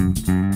Mm-hmm.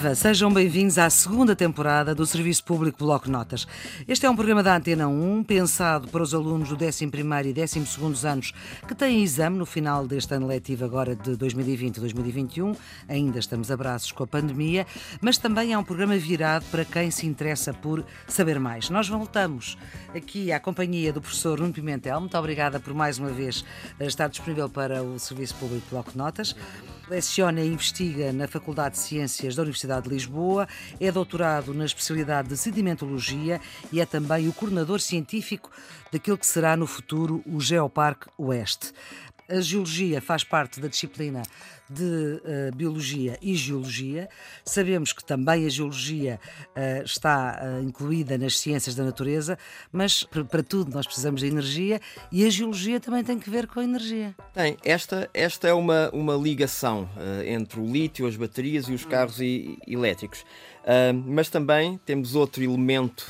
Viva! Sejam bem-vindos à segunda temporada do Serviço Público Bloco Notas. Este é um programa da Antena 1, pensado para os alunos do 11º e 12º anos que têm exame no final deste ano letivo agora de 2020-2021. Ainda estamos a braços com a pandemia, mas também é um programa virado para quem se interessa por saber mais. Nós voltamos aqui à companhia do professor Nuno Pimentel. Muito obrigada por mais uma vez estar disponível para o Serviço Público Bloco Notas. Leciona e investiga na Faculdade de Ciências da Universidade de Lisboa, é doutorado na especialidade de sedimentologia e é também o coordenador científico daquilo que será no futuro o Geoparque Oeste. A geologia faz parte da disciplina de uh, Biologia e Geologia. Sabemos que também a Geologia uh, está uh, incluída nas ciências da natureza, mas para tudo nós precisamos de energia e a Geologia também tem que ver com a energia. Tem. Esta, esta é uma, uma ligação entre o lítio, as baterias e os carros e, elétricos. mas também temos outro elemento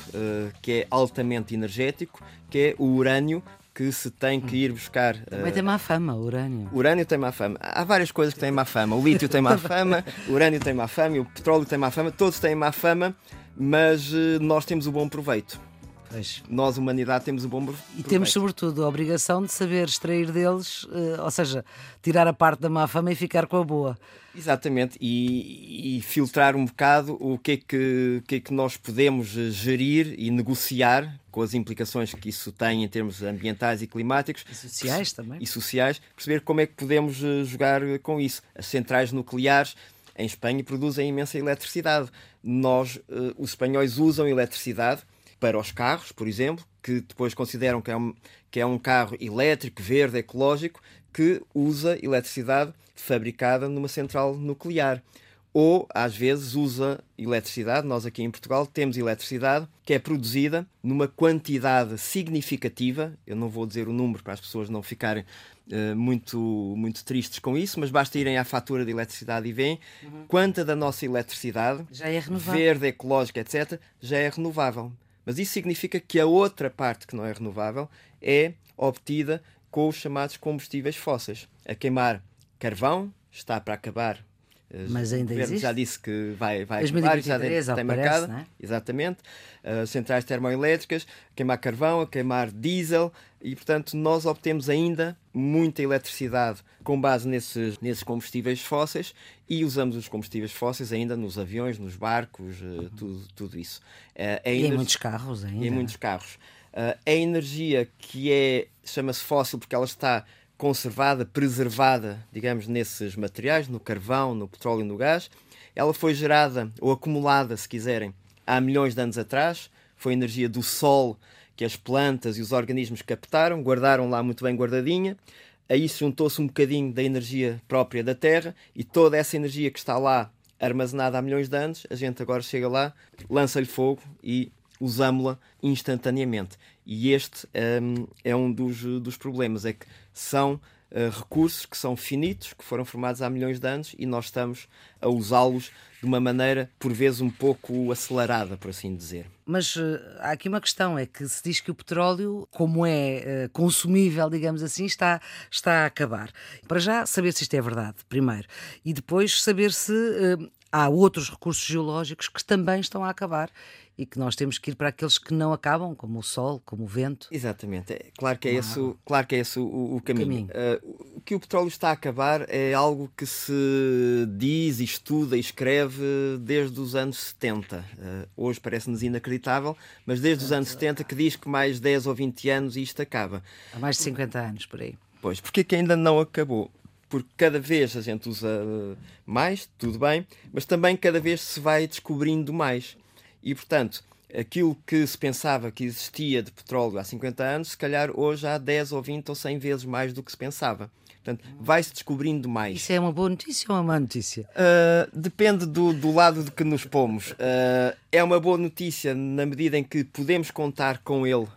que é altamente energético, que é o urânio, que se tem que ir buscar. Também uh, tem má fama, o urânio. O urânio tem má fama. Há várias coisas que têm má fama. O lítio tem má fama, o urânio tem má fama, o petróleo tem má fama, todos têm má fama, mas uh, nós temos o bom proveito. Pois. Nós, humanidade, temos o bom proveito. E temos, sobretudo, a obrigação de saber extrair deles, uh, ou seja, tirar a parte da má fama e ficar com a boa. Exatamente, e, e, filtrar um bocado o que é que, que, é que nós podemos gerir e negociar com as implicações que isso tem em termos ambientais e climáticos. E sociais também. E sociais, perceber como é que podemos eh, jogar com isso. As centrais nucleares em Espanha produzem imensa eletricidade. Nós, os espanhóis, usam eletricidade para os carros, por exemplo, que depois consideram que é um, que é um carro elétrico, verde, ecológico, que usa eletricidade fabricada numa central nuclear. Ou, às vezes, usa eletricidade. Nós, aqui em Portugal, temos eletricidade que é produzida numa quantidade significativa. Eu não vou dizer o número para as pessoas não ficarem uh, muito, muito tristes com isso, mas basta irem à fatura de eletricidade e veem uhum. quanta da nossa eletricidade, já é verde, ecológica, etc., já é renovável. Mas isso significa que a outra parte que não é renovável é obtida com os chamados combustíveis fósseis. A queimar carvão, está para acabar. Mas ainda existe? Já disse que vai, vai 2023, acabar, já tem marcado. Parece, é? Exatamente. Uh, centrais termoelétricas, queimar carvão, queimar diesel e, portanto, nós obtemos ainda muita eletricidade com base nesses, nesses combustíveis fósseis e usamos os combustíveis fósseis ainda nos aviões, nos barcos, uh, tudo, tudo isso. Uh, e em muitos carros ainda. E em muitos carros. Uh, a energia que é, chama-se fóssil porque ela está conservada, preservada, digamos, nesses materiais, no carvão, no petróleo e no gás, ela foi gerada ou acumulada, se quiserem, há milhões de anos atrás. Foi energia do sol que as plantas e os organismos captaram, guardaram lá muito bem guardadinha. A isso juntou-se um bocadinho da energia própria da Terra e toda essa energia que está lá armazenada há milhões de anos, a gente agora chega lá, lança-lhe fogo e usámo-la instantaneamente. E este um, é um dos, dos problemas, é que são uh, recursos que são finitos, que foram formados há milhões de anos e nós estamos a usá-los de uma maneira, por vezes, um pouco acelerada, por assim dizer. Mas uh, há aqui uma questão: é que se diz que o petróleo, como é uh, consumível, digamos assim, está, está a acabar. Para já, saber se isto é verdade, primeiro, e depois saber se há outros recursos geológicos que também estão a acabar e que nós temos que ir para aqueles que não acabam, como o sol, como o vento. Exatamente, é, claro que é esse, claro que é esse o, o caminho. caminho. Uh, o que o petróleo está a acabar é algo que se diz, estuda e escreve desde os anos 70. Uh, ah, hoje parece-nos inacreditável, mas desde os anos 70 que diz que mais 10 ou 20 anos isto acaba. Há mais de 50 anos, por aí. Pois, porque é que ainda não acabou? porque cada vez a gente usa mais, tudo bem, mas também cada vez se vai descobrindo mais. E, portanto, aquilo que se pensava que existia de petróleo há 50 anos, se calhar hoje há 10 ou 20 ou 100 vezes mais do que se pensava. Portanto, vai-se descobrindo mais. Isso é uma boa notícia ou uma má notícia? Uh, depende do, do, lado de que nos pomos. Uh, é uma boa notícia na medida em que podemos contar com ele,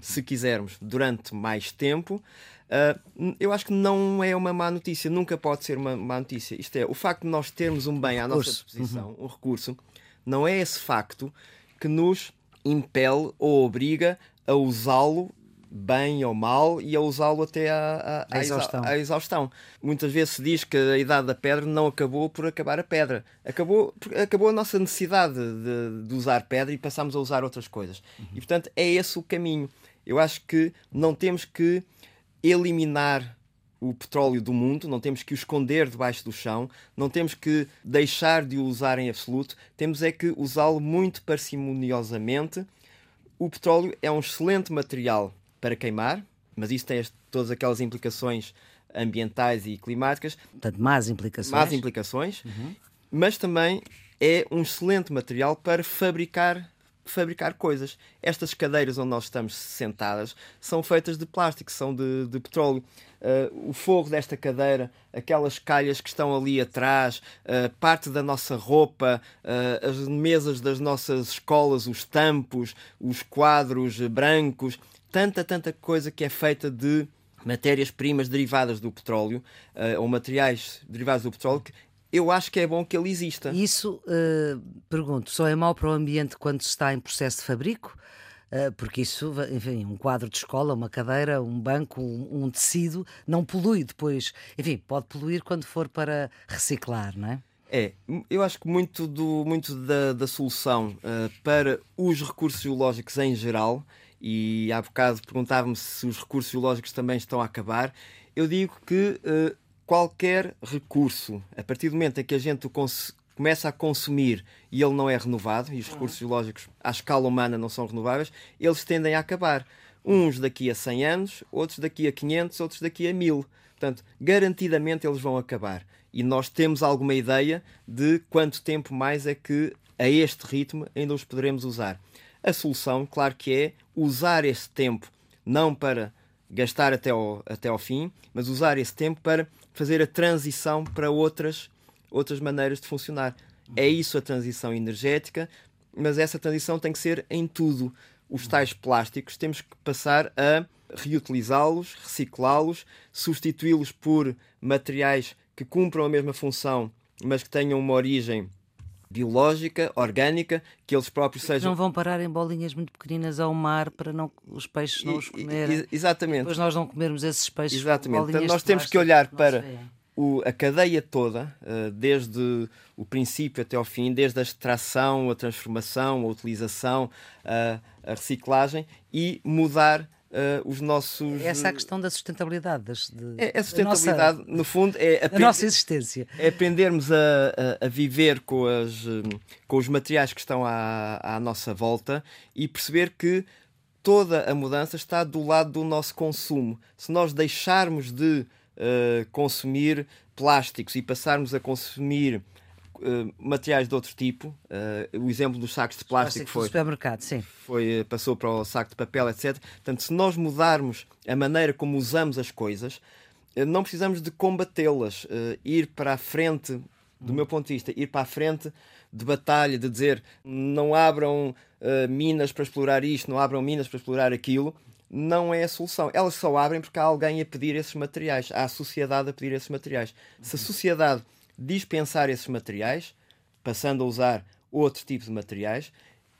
se quisermos, durante mais tempo. Uh, eu acho que não é uma má notícia, nunca pode ser uma má notícia. Isto é, o facto de nós termos um bem à nossa disposição, uhum. um recurso, não é esse facto que nos impele ou obriga a usá-lo bem ou mal e a usá-lo até à, à, à, exaustão. à, exaustão. Muitas vezes se diz que a idade da pedra não acabou por acabar a pedra. Acabou, acabou a nossa necessidade de, de usar pedra e passamos a usar outras coisas. Uhum. E portanto é esse o caminho. Eu acho que não temos que eliminar o petróleo do mundo, não temos que o esconder debaixo do chão, não temos que deixar de o usar em absoluto, temos é que usá-lo muito parcimoniosamente. O petróleo é um excelente material para queimar, mas isso tem todas aquelas implicações ambientais e climáticas. Portanto, más implicações. Más implicações, uhum. mas também é um excelente material para fabricar fabricar coisas. Estas cadeiras onde nós estamos sentadas são feitas de plástico, são de, de petróleo. Uh, o fogo desta cadeira, aquelas calhas que estão ali atrás, uh, parte da nossa roupa, uh, as mesas das nossas escolas, os tampos, os quadros brancos, tanta, tanta coisa que é feita de matérias-primas derivadas do petróleo ou materiais derivados do petróleo que eu acho que é bom que ele exista. Isso, uh, pergunto, só é mau para o ambiente quando se está em processo de fabrico? Uh, porque isso, enfim, um quadro de escola, uma cadeira, um banco, um, um, tecido, não polui depois. Enfim, pode poluir quando for para reciclar, não é? É, eu acho que muito, do, muito da, da solução uh, para os recursos geológicos em geral e há bocado perguntava-me se os recursos geológicos também estão a acabar. Eu digo que uh, qualquer recurso, a partir do momento em que a gente o começa a consumir e ele não é renovado, e os recursos geológicos à escala humana não são renováveis, eles tendem a acabar. Uns daqui a 100 anos, outros daqui a 500, outros daqui a 1000. Portanto, garantidamente eles vão acabar. E nós temos alguma ideia de quanto tempo mais é que, a este ritmo, ainda os poderemos usar. A solução, claro que é usar esse tempo não para gastar até ao, até ao fim, mas usar esse tempo para fazer a transição para outras, outras maneiras de funcionar. É isso a transição energética, mas essa transição tem que ser em tudo. Os tais plásticos temos que passar a reutilizá-los, reciclá-los, substituí-los por materiais que cumpram a mesma função, mas que tenham uma origem biológica, orgânica, que eles próprios sejam. Não vão parar em bolinhas muito pequeninas ao mar para não, os peixes não os comerem. Exatamente. Depois nós não comermos esses peixes. Exatamente. Então, nós temos que olhar para o, a cadeia toda, uh, desde o princípio até ao fim, desde a extração, a transformação, a utilização, uh, a reciclagem e mudar Uh, os nossos. Essa é a questão da sustentabilidade. De, é, a sustentabilidade, nossa, no fundo, é a nossa existência. É aprendermos a, a, a, viver com, as, com os materiais que estão à, à nossa volta e perceber que toda a mudança está do lado do nosso consumo. Se nós deixarmos de uh, consumir plásticos e passarmos a consumir uh, materiais de outro tipo. Uh, o exemplo dos sacos de plástico foi. supermercado, sim. Foi, passou para o saco de papel, etc. Portanto, se nós mudarmos a maneira como usamos as coisas, não precisamos de combatê-las. ir para a frente, do meu ponto de vista, ir para a frente de batalha, de dizer não abram minas para explorar isto, não abram minas para explorar aquilo não é a solução. Elas só abrem porque há alguém a pedir esses materiais, há a sociedade a pedir esses materiais. Se a sociedade dispensar esses materiais, passando a usar outro tipo de materiais,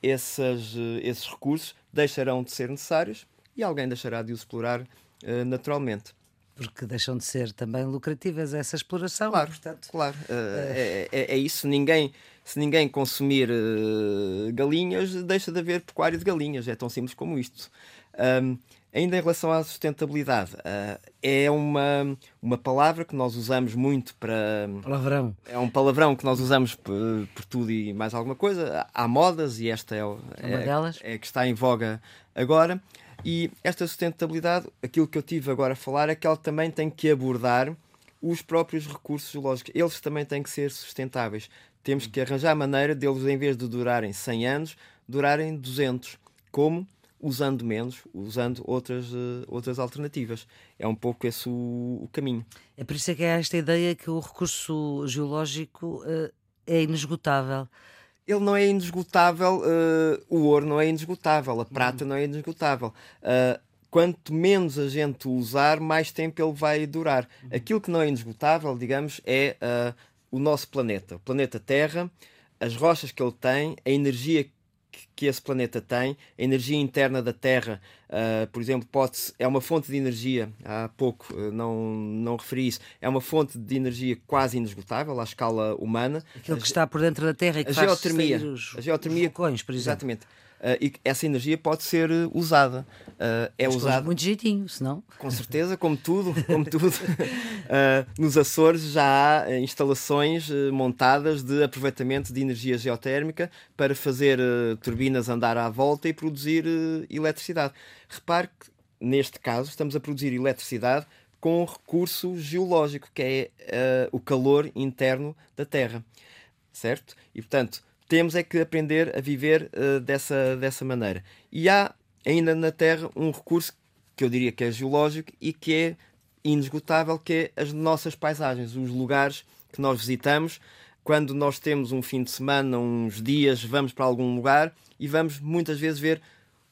esses, eh, esses recursos deixarão de ser necessários e alguém deixará de os explorar uh, naturalmente. Porque deixam de ser também lucrativas essa exploração. Claro, portanto, claro. Uh, é, é, é, isso. Ninguém, se ninguém consumir uh, galinhas, deixa de haver pecuário de galinhas. É tão simples como isto. Um, Ainda em relação à sustentabilidade, uh, é uma, uma palavra que nós usamos muito para. Palavrão. É um palavrão que nós usamos por, por tudo e mais alguma coisa. Há modas e esta é, é, delas. é que está em voga agora. E esta sustentabilidade, aquilo que eu tive agora a falar, é que ela também tem que abordar os próprios recursos geológicos. Eles também têm que ser sustentáveis. Temos que arranjar a maneira deles, em vez de durarem 100 anos, durarem 200. Como? Usando menos, usando outras, uh, outras alternativas. É um pouco esse o, o, caminho. É por isso é que é esta ideia que o recurso geológico uh, é inesgotável. Ele não é inesgotável, uh, o ouro não é inesgotável, a prata não é inesgotável. quanto menos a gente usar, mais tempo ele vai durar. Aquilo que não é inesgotável, digamos, é o nosso planeta. O planeta Terra, as rochas que ele tem, a energia que esse planeta tem. A energia interna da Terra, uh, por exemplo, pode é uma fonte de energia, há pouco uh, não, não referi isso, é uma fonte de energia quase inesgotável à escala humana. Aquilo que está por dentro da Terra e que a faz geotermia, os, a geotermia, os vulcões, por exemplo. Exatamente. Uh, e essa energia pode ser uh, usada. Uh, é Mas usada muito jeitinho, senão. Com certeza, como tudo, como tudo. nos Açores já há instalações montadas de aproveitamento de energia geotérmica para fazer turbinas andar à volta e produzir eletricidade. Repare que neste caso estamos a produzir eletricidade com recurso geológico, que é o calor interno da Terra. Certo? E portanto, temos é que aprender a viver uh, dessa, dessa maneira. E há ainda na Terra um recurso que eu diria que é geológico e que é inesgotável, que é as nossas paisagens, os lugares que nós visitamos. Quando nós temos um fim de semana, uns dias, vamos para algum lugar e vamos muitas vezes ver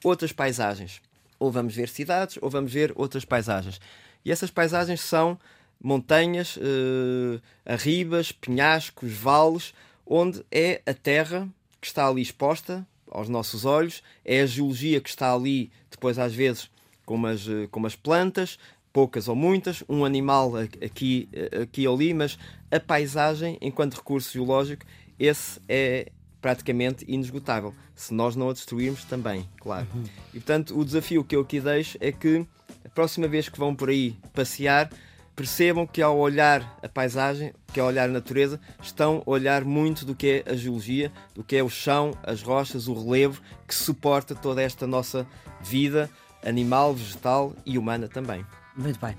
outras paisagens. Ou vamos ver cidades, ou vamos ver outras paisagens. E essas paisagens são montanhas, uh, arribas, penhascos, vales, onde é a terra que está ali exposta aos nossos olhos, é a geologia que está ali, depois às vezes como as, como as plantas, poucas ou muitas, um animal aqui, aqui ou ali, mas a paisagem, enquanto recurso geológico, esse é praticamente inesgotável, se nós não a destruirmos também, claro. Uhum. E portanto, o desafio que eu aqui deixo é que a próxima vez que vão por aí passear, percebam que ao olhar a paisagem, que ao olhar a natureza, estão a olhar muito do que é a geologia, do que é o chão, as rochas, o relevo que suporta toda esta nossa vida animal, vegetal e humana também. Muito bem.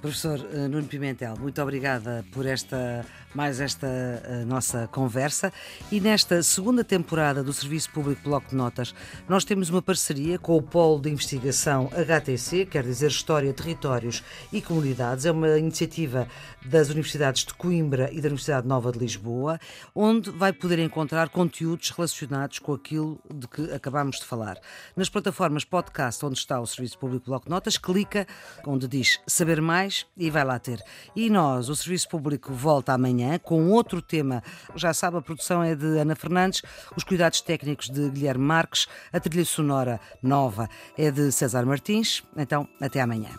Professor eh, Nuno Pimentel, muito obrigada por esta mais esta uh, nossa conversa. E nesta segunda temporada do Serviço Público Bloco de Notas, nós temos uma parceria com o Polo de Investigação HTC, quer dizer História, Territórios e Comunidades. É uma iniciativa das Universidades de Coimbra e da Universidade Nova de Lisboa, onde vai poder encontrar conteúdos relacionados com aquilo de que acabámos de falar. Nas plataformas podcast, onde está o Serviço Público Bloco de Notas, clica onde diz saber mais e vai lá ter. E nós, o Serviço Público, volta amanhã com outro tema. Já sabe, a produção é de Ana Fernandes, os cuidados técnicos de Guilherme Marques, a trilha sonora nova é de César Martins. Então, até amanhã.